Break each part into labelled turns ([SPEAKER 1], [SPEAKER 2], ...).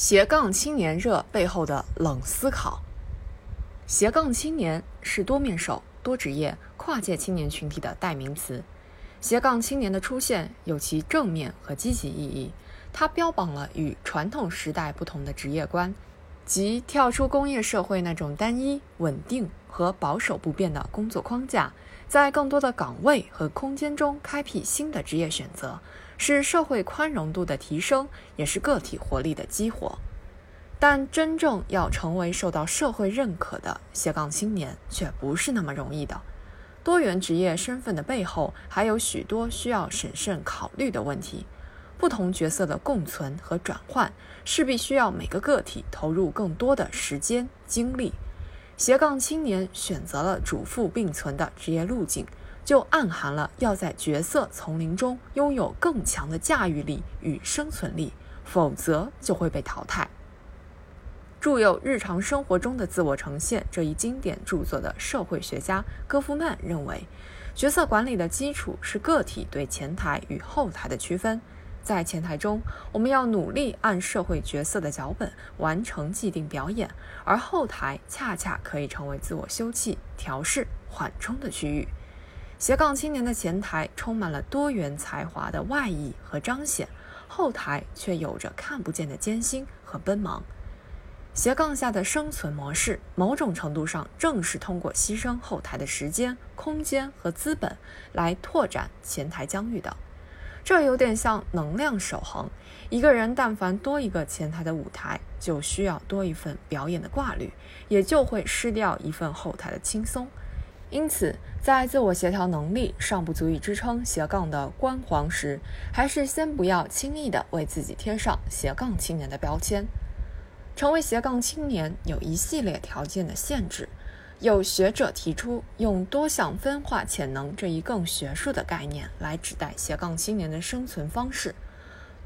[SPEAKER 1] 斜杠青年热背后的冷思考。斜杠青年是多面手、多职业、跨界青年群体的代名词。斜杠青年的出现有其正面和积极意义，它标榜了与传统时代不同的职业观，即跳出工业社会那种单一、稳定和保守不变的工作框架，在更多的岗位和空间中开辟新的职业选择。是社会宽容度的提升，也是个体活力的激活。但真正要成为受到社会认可的斜杠青年，却不是那么容易的。多元职业身份的背后，还有许多需要审慎考虑的问题。不同角色的共存和转换，势必需要每个个体投入更多的时间精力。斜杠青年选择了主副并存的职业路径。就暗含了要在角色丛林中拥有更强的驾驭力与生存力，否则就会被淘汰。著有《日常生活中的自我呈现》这一经典著作的社会学家戈夫曼认为，角色管理的基础是个体对前台与后台的区分。在前台中，我们要努力按社会角色的脚本完成既定表演，而后台恰恰可以成为自我休憩、调试、缓冲的区域。斜杠青年的前台充满了多元才华的外溢和彰显，后台却有着看不见的艰辛和奔忙。斜杠下的生存模式，某种程度上正是通过牺牲后台的时间、空间和资本来拓展前台疆域的。这有点像能量守恒，一个人但凡多一个前台的舞台，就需要多一份表演的挂虑，也就会失掉一份后台的轻松。因此，在自我协调能力尚不足以支撑斜杠的光环时，还是先不要轻易的为自己贴上斜杠青年的标签。成为斜杠青年有一系列条件的限制。有学者提出，用多项分化潜能这一更学术的概念来指代斜杠青年的生存方式。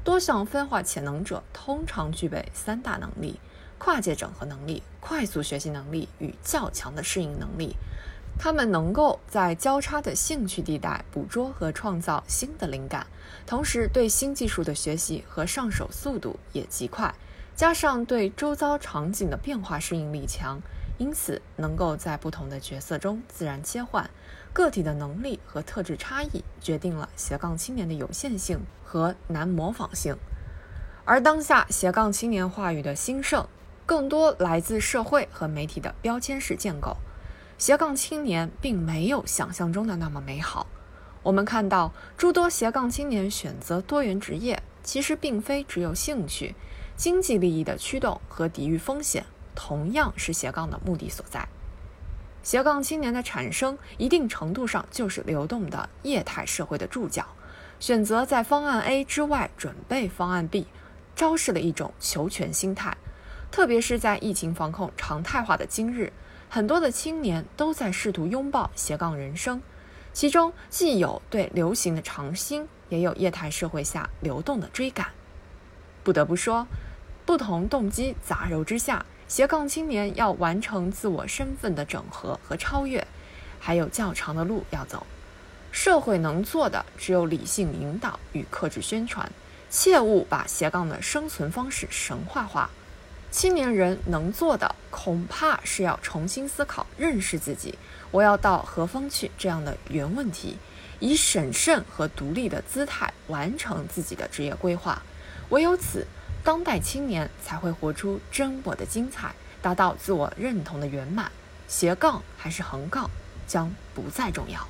[SPEAKER 1] 多项分化潜能者通常具备三大能力：跨界整合能力、快速学习能力与较强的适应能力。他们能够在交叉的兴趣地带捕捉和创造新的灵感，同时对新技术的学习和上手速度也极快，加上对周遭场景的变化适应力强，因此能够在不同的角色中自然切换。个体的能力和特质差异决定了斜杠青年的有限性和难模仿性，而当下斜杠青年话语的兴盛，更多来自社会和媒体的标签式建构。斜杠青年并没有想象中的那么美好。我们看到诸多斜杠青年选择多元职业，其实并非只有兴趣，经济利益的驱动和抵御风险同样是斜杠的目的所在。斜杠青年的产生，一定程度上就是流动的业态社会的注脚，选择在方案 A 之外准备方案 B，昭示了一种求全心态。特别是在疫情防控常态化的今日。很多的青年都在试图拥抱斜杠人生，其中既有对流行的尝新，也有业态社会下流动的追赶。不得不说，不同动机杂糅之下，斜杠青年要完成自我身份的整合和超越，还有较长的路要走。社会能做的只有理性引导与克制宣传，切勿把斜杠的生存方式神话化。青年人能做的，恐怕是要重新思考、认识自己，我要到何方去这样的原问题，以审慎和独立的姿态完成自己的职业规划。唯有此，当代青年才会活出真我的精彩，达到自我认同的圆满。斜杠还是横杠，将不再重要。